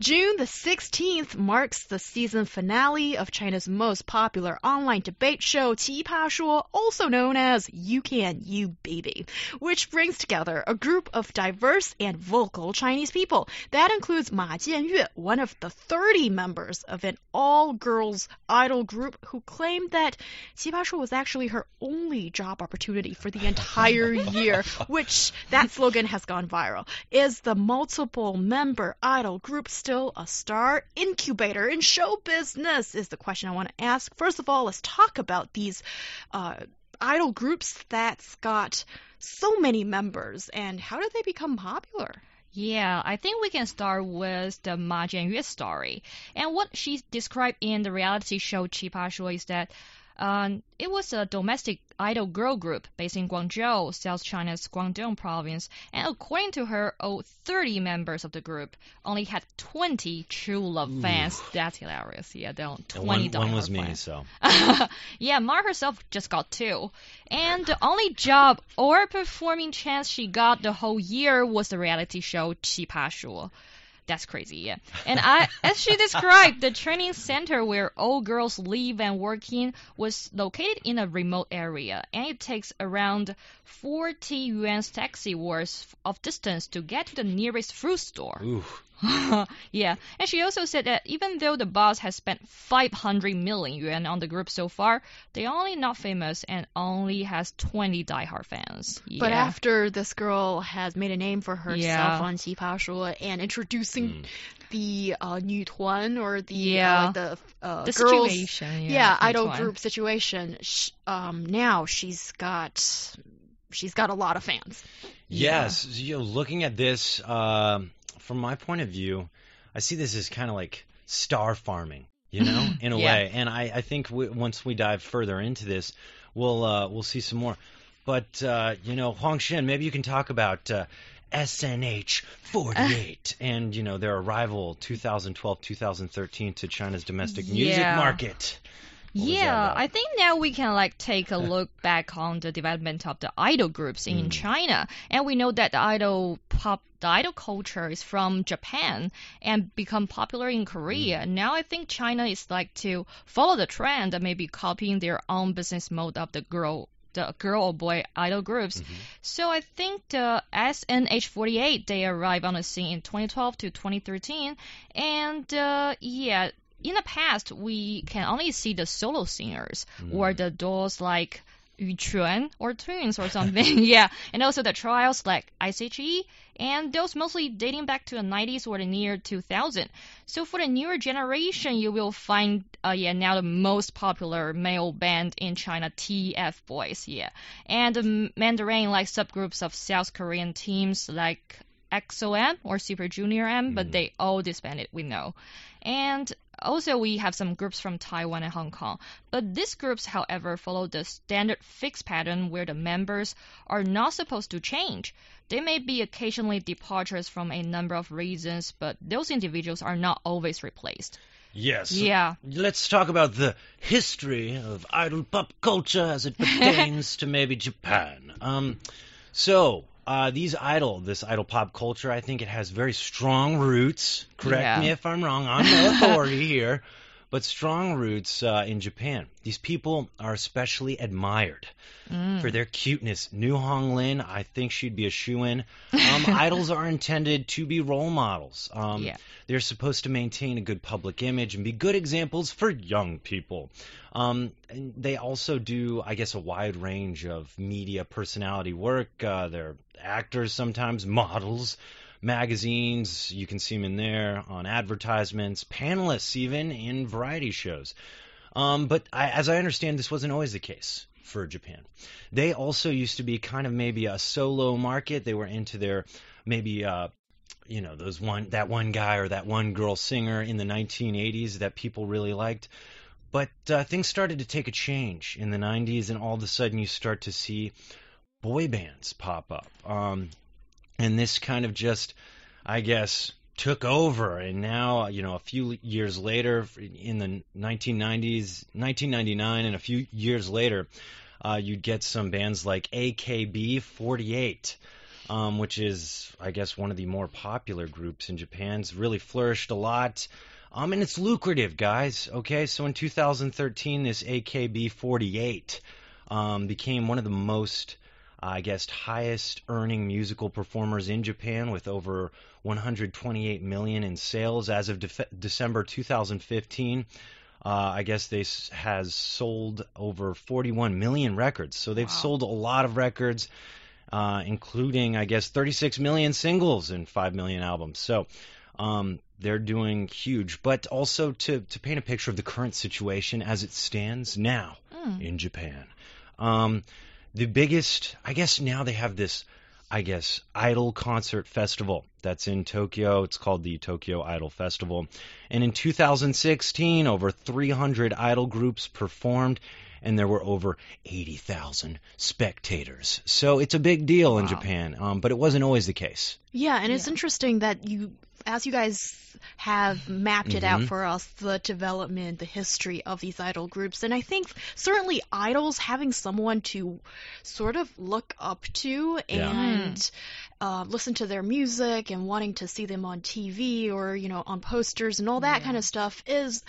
June the 16th marks the season finale of China's most popular online debate show, 奇葩说, also known as You Can, You Baby, which brings together a group of diverse and vocal Chinese people. That includes Ma Jianyue, one of the 30 members of an all-girls idol group who claimed that 奇葩说 was actually her only job opportunity for the entire year, which that slogan has gone viral. Is the multiple member idol group still still a star incubator in show business? Is the question I want to ask. First of all, let's talk about these uh, idol groups that's got so many members and how do they become popular? Yeah, I think we can start with the Ma Jianyue story. And what she described in the reality show "Qi Pa Shuo" is that um, it was a domestic idol girl group based in Guangzhou, South China's Guangdong province, and according to her, all 30 members of the group only had 20 true love Ooh. fans. That's hilarious. Yeah, don't 20 one, one was me, fans. so. yeah, Mar herself just got two. And the only job or performing chance she got the whole year was the reality show Qi Pa Shuo. That's crazy, yeah. And I, as she described, the training center where all girls live and work in was located in a remote area, and it takes around 40 yuan taxi worth of distance to get to the nearest fruit store. yeah, and she also said that even though the boss has spent 500 million yuan on the group so far, they are only not famous and only has 20 diehard fans. Yeah. But after this girl has made a name for herself yeah. on TV Shuo and introducing mm. the uh, Tuan or the uh, yeah. Uh, the, uh, the girls, situation, yeah, yeah idol group situation, she, um, now she's got she's got a lot of fans. Yes, you know, looking at this. Um from my point of view, I see this as kind of like star farming, you know, in a yeah. way. And I, I think we, once we dive further into this, we'll uh, we'll see some more. But uh, you know, Huang Xin, maybe you can talk about uh, SNH 48 and you know their arrival 2012-2013 to China's domestic yeah. music market. Yeah, I think now we can like take a look back on the development of the idol groups in mm. China, and we know that the idol pop, the idol culture is from Japan and become popular in Korea. Mm. Now I think China is like to follow the trend and maybe copying their own business mode of the girl the girl or boy idol groups. Mm-hmm. So I think the SNH48 they arrived on the scene in 2012 to 2013, and uh, yeah, in the past, we can only see the solo singers mm. or the duos like Yu Quan or twins or something. yeah, and also the trials like ICE and those mostly dating back to the 90s or the near 2000. So for the newer generation, you will find uh, yeah now the most popular male band in China, TF Boys. Yeah, and the Mandarin like subgroups of South Korean teams like EXO-M or Super Junior M, mm. but they all disbanded. We know, and also, we have some groups from Taiwan and Hong Kong. But these groups, however, follow the standard fixed pattern where the members are not supposed to change. There may be occasionally departures from a number of reasons, but those individuals are not always replaced. Yes. Yeah. Let's talk about the history of idol pop culture as it pertains to maybe Japan. Um, so, uh, these idol, this idol pop culture, I think it has very strong roots. Correct yeah. me if I'm wrong. I'm no authority here, but strong roots uh, in Japan. These people are especially admired mm. for their cuteness. New Hong Lin, I think she'd be a shoe in. Um, idols are intended to be role models. Um, yeah. They're supposed to maintain a good public image and be good examples for young people. Um, they also do, I guess, a wide range of media personality work. Uh, they're actors sometimes, models, magazines. You can see them in there on advertisements, panelists even in variety shows. Um, but I, as I understand, this wasn't always the case for Japan. They also used to be kind of maybe a solo market. They were into their maybe uh, you know those one that one guy or that one girl singer in the 1980s that people really liked. But uh, things started to take a change in the 90s, and all of a sudden you start to see boy bands pop up. Um, and this kind of just, I guess, took over. And now, you know, a few years later, in the 1990s, 1999, and a few years later, uh, you'd get some bands like AKB48. Um, which is, I guess, one of the more popular groups in Japan. It's really flourished a lot. Um, and it's lucrative, guys. Okay, so in 2013, this AKB48 um, became one of the most, I guess, highest earning musical performers in Japan with over 128 million in sales as of de- December 2015. Uh, I guess they s- has sold over 41 million records. So they've Wow. sold a lot of records, uh, including I guess 36 million singles and 5 million albums. So um, they're doing huge. But also to to paint a picture of the current situation as it stands now Mm. in Japan. Um, the biggest, I guess now they have this, I guess, Idol Concert Festival that's in Tokyo. It's called the Tokyo Idol Festival. And in 2016, over 300 idol groups performed, and there were over 80,000 spectators. So it's a big deal in Japan, um, but it wasn't always the case. Yeah, and it's interesting that you, as you guys have mapped it out Mhm. for us, the development, the history of these idol groups, and I think certainly idols having someone to sort of look up to Yeah. and uh, listen to their music and wanting to see them on TV or you know on posters and all that Yeah. kind of stuff is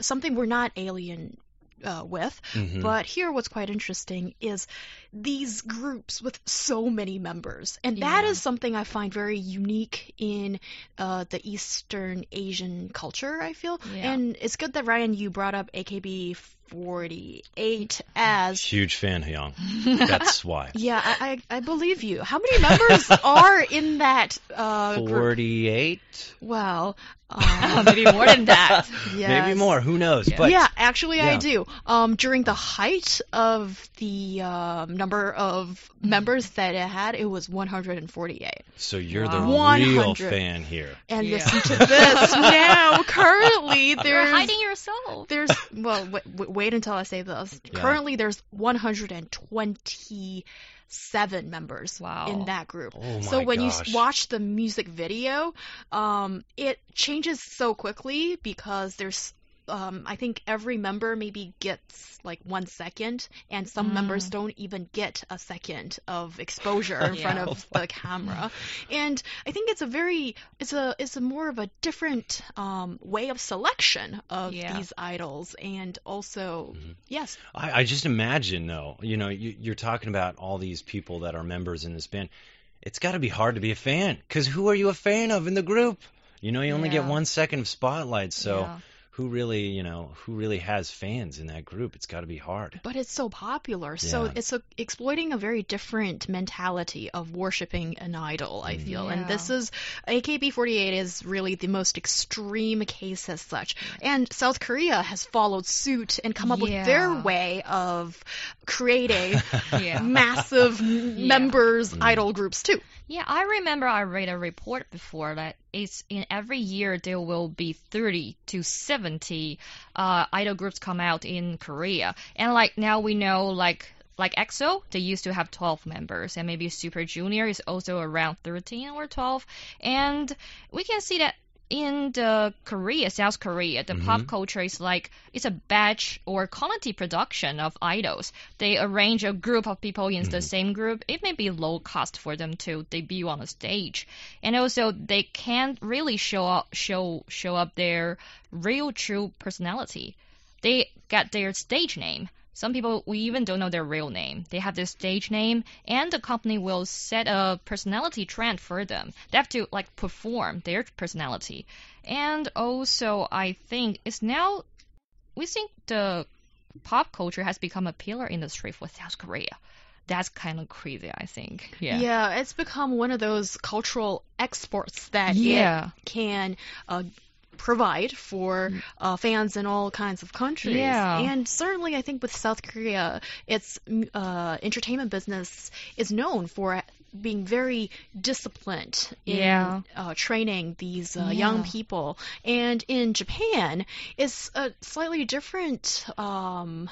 something we're not alien uh, with. Mhm. But here, what's quite interesting is these groups with so many members, and that is Yeah. something I find very unique in uh, the Eastern Asian culture. I feel, Yeah. and it's good that Ryan you brought up AKB. 48 as Huge fan, Hyung. That's why. yeah I, I I believe you how many members are in that uh group 48? well um, Maybe more than that. Maybe more. Who knows? Yeah. But yeah, actually, I do. Um, during the height of the um, number of members that it had, it was 148. So you're Wow. the real 100. fan here. And Yeah. listen to this now. Currently, You're hiding yourself. there's well, w- w- wait until I say this. Yeah. Currently, there's 127 members Wow. in that group. Oh so when you gosh. s- watch the music video, um, it changes so quickly because there's. Um, I think every member maybe gets like one second, and some Mm. members don't even get a second of exposure in front of the camera. And I think it's a very, it's a, it's a more of a different um, way of selection of Yeah. these idols, and also, Mhm. yes, I, I just imagine, though, you know, you, you're talking about all these people that are members in this band. It's got to be hard to be a fan, because who are you a fan of in the group? You know, you only get one second of spotlight, so Yeah. Who really, you know, who really has fans in that group? It's got to be hard. but it's so popular. So it's a, exploiting a very different mentality of worshiping an idol, I feel. And this is AKB48 is really the most extreme case as such. And South Korea has followed suit and come up with their way of creating massive Yeah. members Mm. idol groups too. Yeah, I remember I read a report before that it's in every year there will be 30 to 70 uh, idol groups come out in Korea, and like now we know like like EXO they used to have 12 members, and maybe Super Junior is also around 13 or 12, and we can see that. In the Korea, South Korea, the pop Mhm. culture is like it's a batch or quality production of idols. They arrange a group of people in the Mhm. same group. It may be low cost for them to debut on a stage, and also they can't really show up show show up their real true personality. They got their stage name. Some people we even don't know their real name. They have their stage name, and the company will set a personality trend for them. They have to like perform their personality, and also I think it's now we think the pop culture has become a pillar industry for South Korea. That's kind of crazy, I think. Yeah. Yeah, it's become one of those cultural exports that Yeah. can uh, provide for uh, fans in all kinds of countries. Yeah. And certainly, I think with South Korea, its uh, entertainment business is known for being very disciplined in Yeah. uh, training these uh, Yeah. young people. And in Japan, it's a slightly different. Um,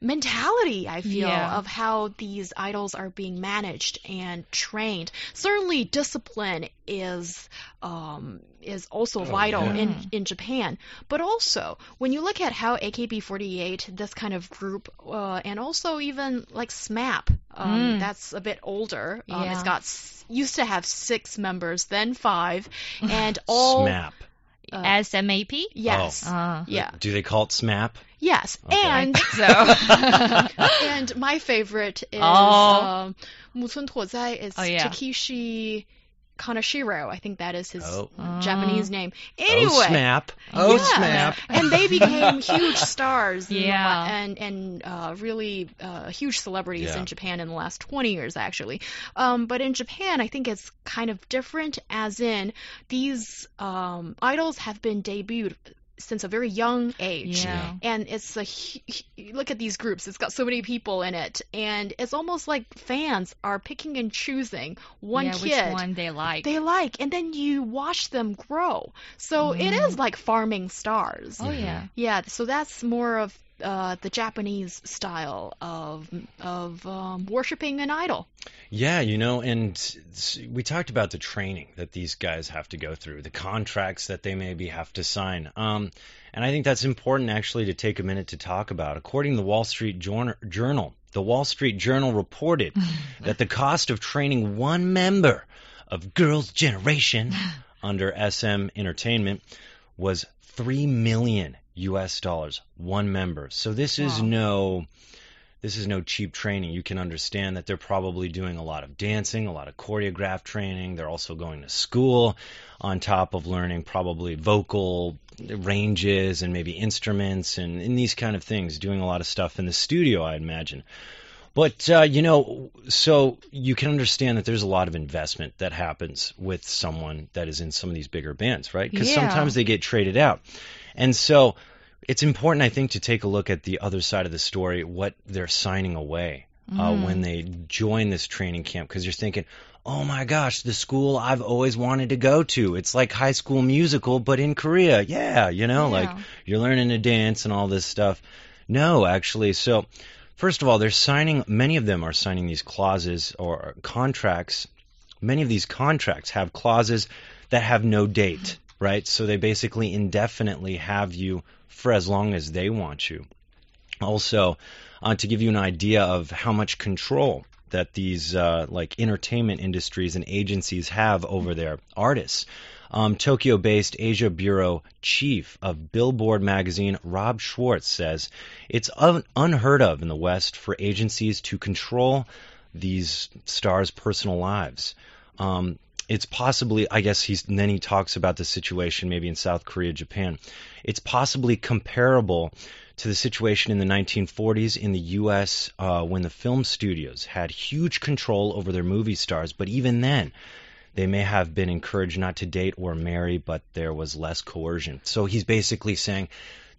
mentality, I feel, Yeah. of how these idols are being managed and trained. Certainly, discipline is um, is also vital yeah. in in Japan. But also, when you look at how AKB48, this kind of group, uh, and also even like SMAP, um, Mm. that's a bit older. Um, It's Yeah. got used to have six members, then five, and all SMAP. Uh, SMAP? yes, Uh, yeah, Do they call it SMAP? yes, Okay. and so. and my favorite is Oh. um, Mutsun Tozai is Oh, yeah. Takeshi Kaneshiro. I think that is his Oh. Japanese name. Anyway, Oh, Anyway. SMAP. Oh, yeah. SMAP. and they became huge stars Yeah. and and uh, really uh, huge celebrities Yeah. in Japan in the last 20 years actually um, but in Japan I think it's kind of different as in these um, idols have been debuted since a very young age. Yeah. and it's a hu- hu- look at these groups. It's got so many people in it. And it's almost like fans are picking and choosing one yeah, kid which one they like. they like and then you watch them grow. So it mm-hmm. is like farming stars. Oh, yeah. yeah so that's more of uh, the Japanese style of of um, worshiping an idol. Yeah, you know, and we talked about the training that these guys have to go through, the contracts that they maybe have to sign. Um, and I think that's important actually to take a minute to talk about. According to the Wall Street Journal, the Wall Street Journal reported that the cost of training one member of Girls' Generation under SM Entertainment was 3 million US dollars one member. So this is no this is no cheap training. You can understand that they're probably doing a lot of dancing, a lot of choreographed training. They're also going to school on top of learning probably vocal ranges and maybe instruments and, and these kind of things, doing a lot of stuff in the studio, I imagine. But uh, you know, so you can understand that there's a lot of investment that happens with someone that is in some of these bigger bands, right? Because Yeah. sometimes they get traded out, and so it's important, I think, to take a look at the other side of the story, what they're signing away uh, when they join this training camp, because you're thinking. Oh my gosh, the school I've always wanted to go to. It's like high school musical, but in Korea. Yeah, you know, like you're learning to dance and all this stuff. No, actually. So, first of all, they're signing, many of them are signing these clauses or contracts. Many of these contracts have clauses that have no date, right? So they basically indefinitely have you for as long as they want you. Also, uh, to give you an idea of how much control that these uh, like entertainment industries and agencies have over their artists. Um, Tokyo-based Asia Bureau chief of Billboard magazine, Rob Schwartz, says it's un- unheard of in the West for agencies to control these stars' personal lives. Um, it's possibly, I guess he's, then he talks about the situation maybe in South Korea, Japan. It's possibly comparable to the situation in the 1940s in the U.S. Uh, when the film studios had huge control over their movie stars, but even then, they may have been encouraged not to date or marry, but there was less coercion. So he's basically saying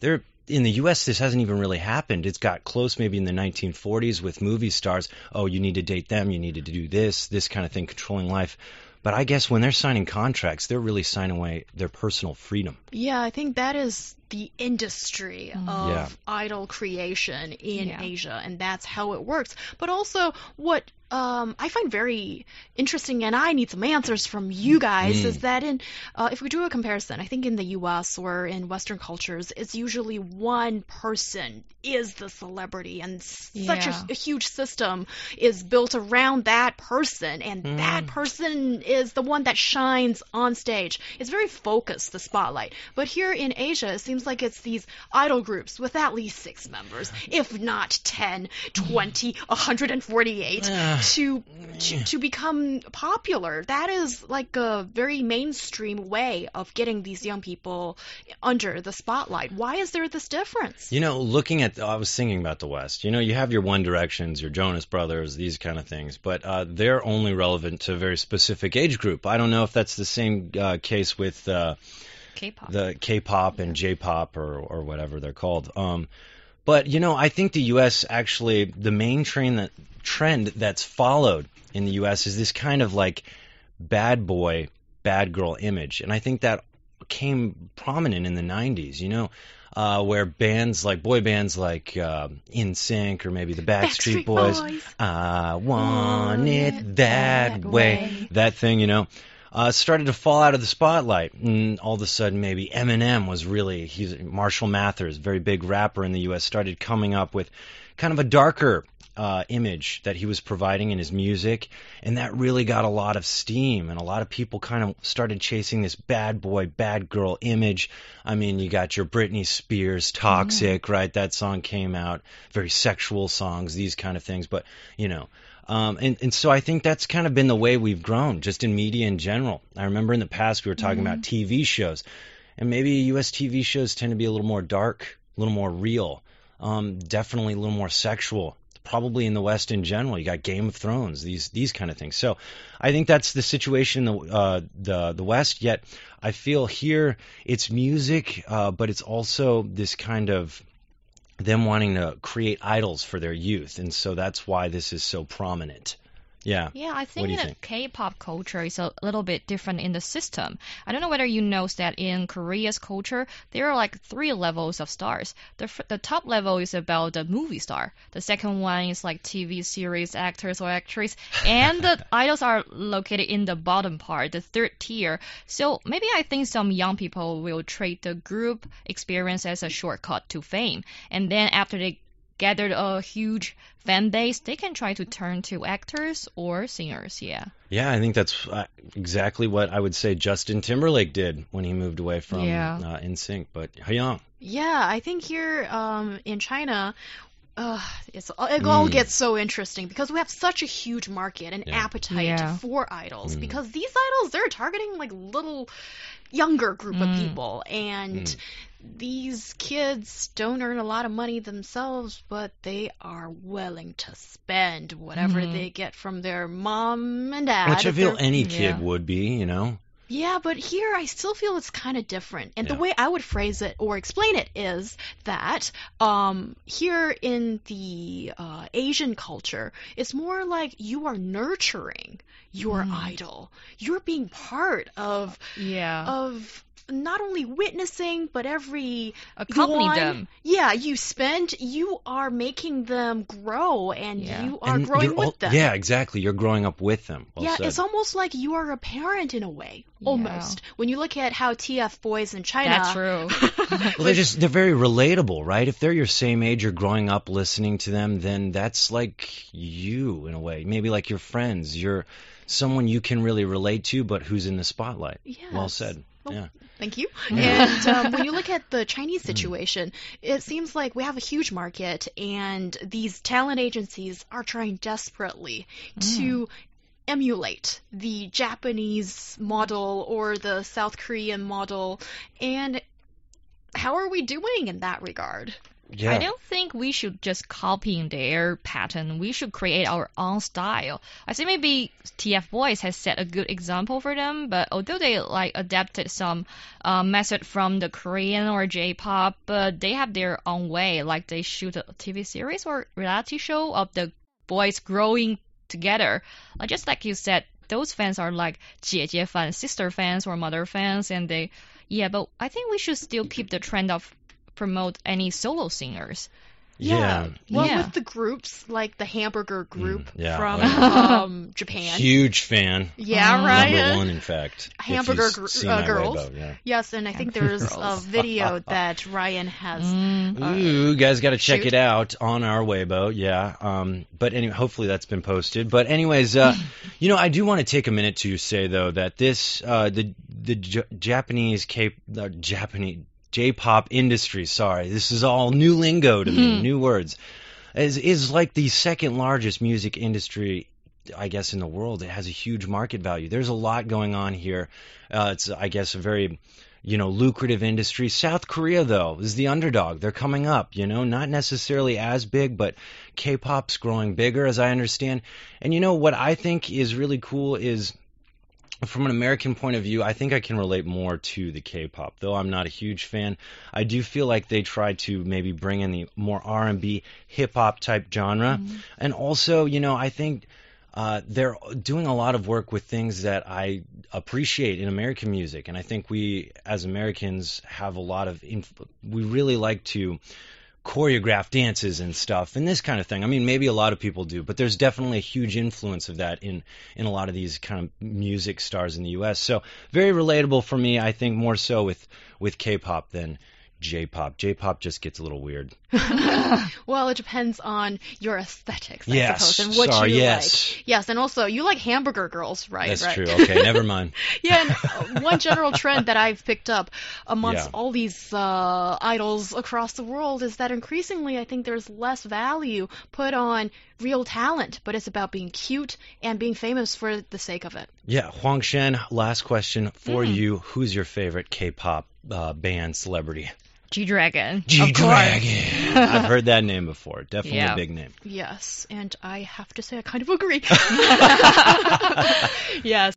there in the US this hasn't even really happened. It's got close maybe in the 1940s with movie stars, oh you need to date them, you needed to do this, this kind of thing controlling life. But I guess when they're signing contracts, they're really signing away their personal freedom. Yeah, I think that is the industry mm-hmm. of Yeah. idol creation in Yeah. Asia, and that's how it works. But also, what um, I find very interesting, and I need some answers from you guys, Mm. is that in uh, if we do a comparison, I think in the U.S. or in Western cultures, it's usually one person is the celebrity, and such a, Yeah. a huge system is built around that person, and Mm. that person is the one that shines on stage. It's very focused, the spotlight. But here in Asia, it seems like it's these idol groups with at least six members, if not 10, 20, 148, Ah. To, to, to become popular. That is like a very mainstream way of getting these young people under the spotlight. Why is there this difference? You know, looking at, I was thinking about the West. You know, you have your One Directions, your Jonas Brothers, these kind of things, but uh, they're only relevant to a very specific age group. I don't know if that's the same uh, case with uh, K-pop. the K-pop and J-pop or or whatever they're called. Um, but you know, I think the U.S. actually the main train that trend that's followed in the U.S. is this kind of like bad boy, bad girl image, and I think that came prominent in the '90s. You know, uh, where bands like boy bands like uh, NSYNC or maybe the Backstreet, Backstreet Boys, Boys. I want Want it it that that way, way. that thing, you know. Uh, started to fall out of the spotlight, and all of a sudden, maybe Eminem was really he's Marshall Mathers, very big rapper in the U.S., started coming up with kind of a darker uh, image that he was providing in his music, and that really got a lot of steam, and a lot of people kind of started chasing this bad boy, bad girl image. I mean, you got your Britney Spears, Toxic, right? That song came out, very sexual songs, these kind of things, but you know. Um, and, and so I think that's kind of been the way we've grown, just in media in general. I remember in the past we were talking about TV shows, and maybe U.S. TV shows tend to be a little more dark, a little more real, um, definitely a little more sexual. Probably in the West in general, you got Game of Thrones, these these kind of things. So, I think that's the situation in the uh, the the West. Yet, I feel here it's music, uh, but it's also this kind of them wanting to create idols for their youth, and so that's why this is so prominent. Yeah. Yeah, I think the think? K-pop culture is a little bit different in the system. I don't know whether you know that in Korea's culture there are like three levels of stars. The f- the top level is about the movie star. The second one is like TV series actors or actress, and the idols are located in the bottom part, the third tier. So maybe I think some young people will treat the group experience as a shortcut to fame, and then after they gathered a huge fan base, they can try to turn to actors or singers. Yeah. Yeah, I think that's uh, exactly what I would say Justin Timberlake did when he moved away from Yeah. uh, NSYNC. But Hyung, Yeah, I think here um, in China, uh, it's it all Mm. gets so interesting because we have such a huge market and Yeah. appetite Yeah. for idols. Mm. Because these idols, they're targeting like little younger group of Mm. people, and Mm. These kids don't earn a lot of money themselves, but they are willing to spend whatever Mhm. they get from their mom and dad. which I feel any kid Yeah. would be, you know. yeah, but here I still feel it's kind of different. And Yeah. the way I would phrase it or explain it is that um, here in the uh, Asian culture, it's more like you are nurturing your Mm. idol. You're being part of Yeah. of not only witnessing but every Accompany yuan- them. Yeah, you spend. You are making them grow, and Yeah. you are And growing with al- them. Yeah, exactly. You're growing up with them. Well yeah, said. it's almost like you are a parent in a way, Yeah. almost. When you look at how TF boys in China. That's true. Well, they're just they're very relatable, right? If they're your same age, you're growing up listening to them, then that's like you in a way. Maybe like your friends. You're someone you can really relate to, but who's in the spotlight. Well said. Yeah. Thank you. And um, when you look at the Chinese situation, it seems like we have a huge market, and these talent agencies are trying desperately to emulate the Japanese model or the South Korean model. And how are we doing in that regard? Yeah. I don't think we should just copy their pattern. We should create our own style. I think maybe TF Boys has set a good example for them, but although they like adapted some uh, method from the Korean or J-pop, but they have their own way. Like they shoot a TV series or reality show of the boys growing together. Like just like you said, those fans are like 姐姐 fans, sister fans, or mother fans, and they, yeah. But I think we should still keep the trend of promote any solo singers. yeah. Well, Yeah. with the groups like the Hamburger Group Mm, yeah. from Oh, um, Japan. Huge fan. Yeah, Mm. right. Number one, in fact. Hamburger you've gr- uh, girls. Weibo, yeah. Yes, and I think there's a video that Ryan has. Mm. Uh, Ooh, guys, got to check shoot. it out on our Weibo. Yeah. Um, but anyway, hopefully that's been posted. But anyways, uh, you know, I do want to take a minute to say though that this, uh, the the J- Japanese K, the Japanese J-pop industry. Sorry, this is all new lingo to me, Mhm. new words. Is is like the second largest music industry. I guess in the world, it has a huge market value. There's a lot going on here. Uh, it's, I guess, a very you know, lucrative industry. South Korea, though, is the underdog. They're coming up, you know, not necessarily as big, but K-pop's growing bigger, as I understand. And you know what I think is really cool is from an American point of view, I think I can relate more to the K-pop. Though I'm not a huge fan, I do feel like they try to maybe bring in the more R&B, hip hop type genre, and also, you know, I think uh, they're doing a lot of work with things that I appreciate in American music, and I think we as Americans have a lot of inf- we really like to choreograph dances and stuff and this kind of thing. I mean, maybe a lot of people do, but there's definitely a huge influence of that in in a lot of these kind of music stars in the U.S. So very relatable for me. I think more so with with K-pop than J-pop. J-pop just gets a little weird. well, it depends on your aesthetics, I yes. suppose, and what Sorry, you yes. like. Yes, and also you like hamburger girls, right? That's right. true. Okay, never mind. yeah, and uh, one general trend that I've picked up amongst Yeah. all these uh, idols across the world is that increasingly I think there's less value put on real talent, but it's about being cute and being famous for the sake of it. Yeah, Huang Shen, last question for Mm. you. Who's your favorite K-pop uh, band celebrity? G Dragon. G-Dragon. I've heard that name before. Definitely Yeah. a big name. Yes, and I have to say I kind of agree. yes.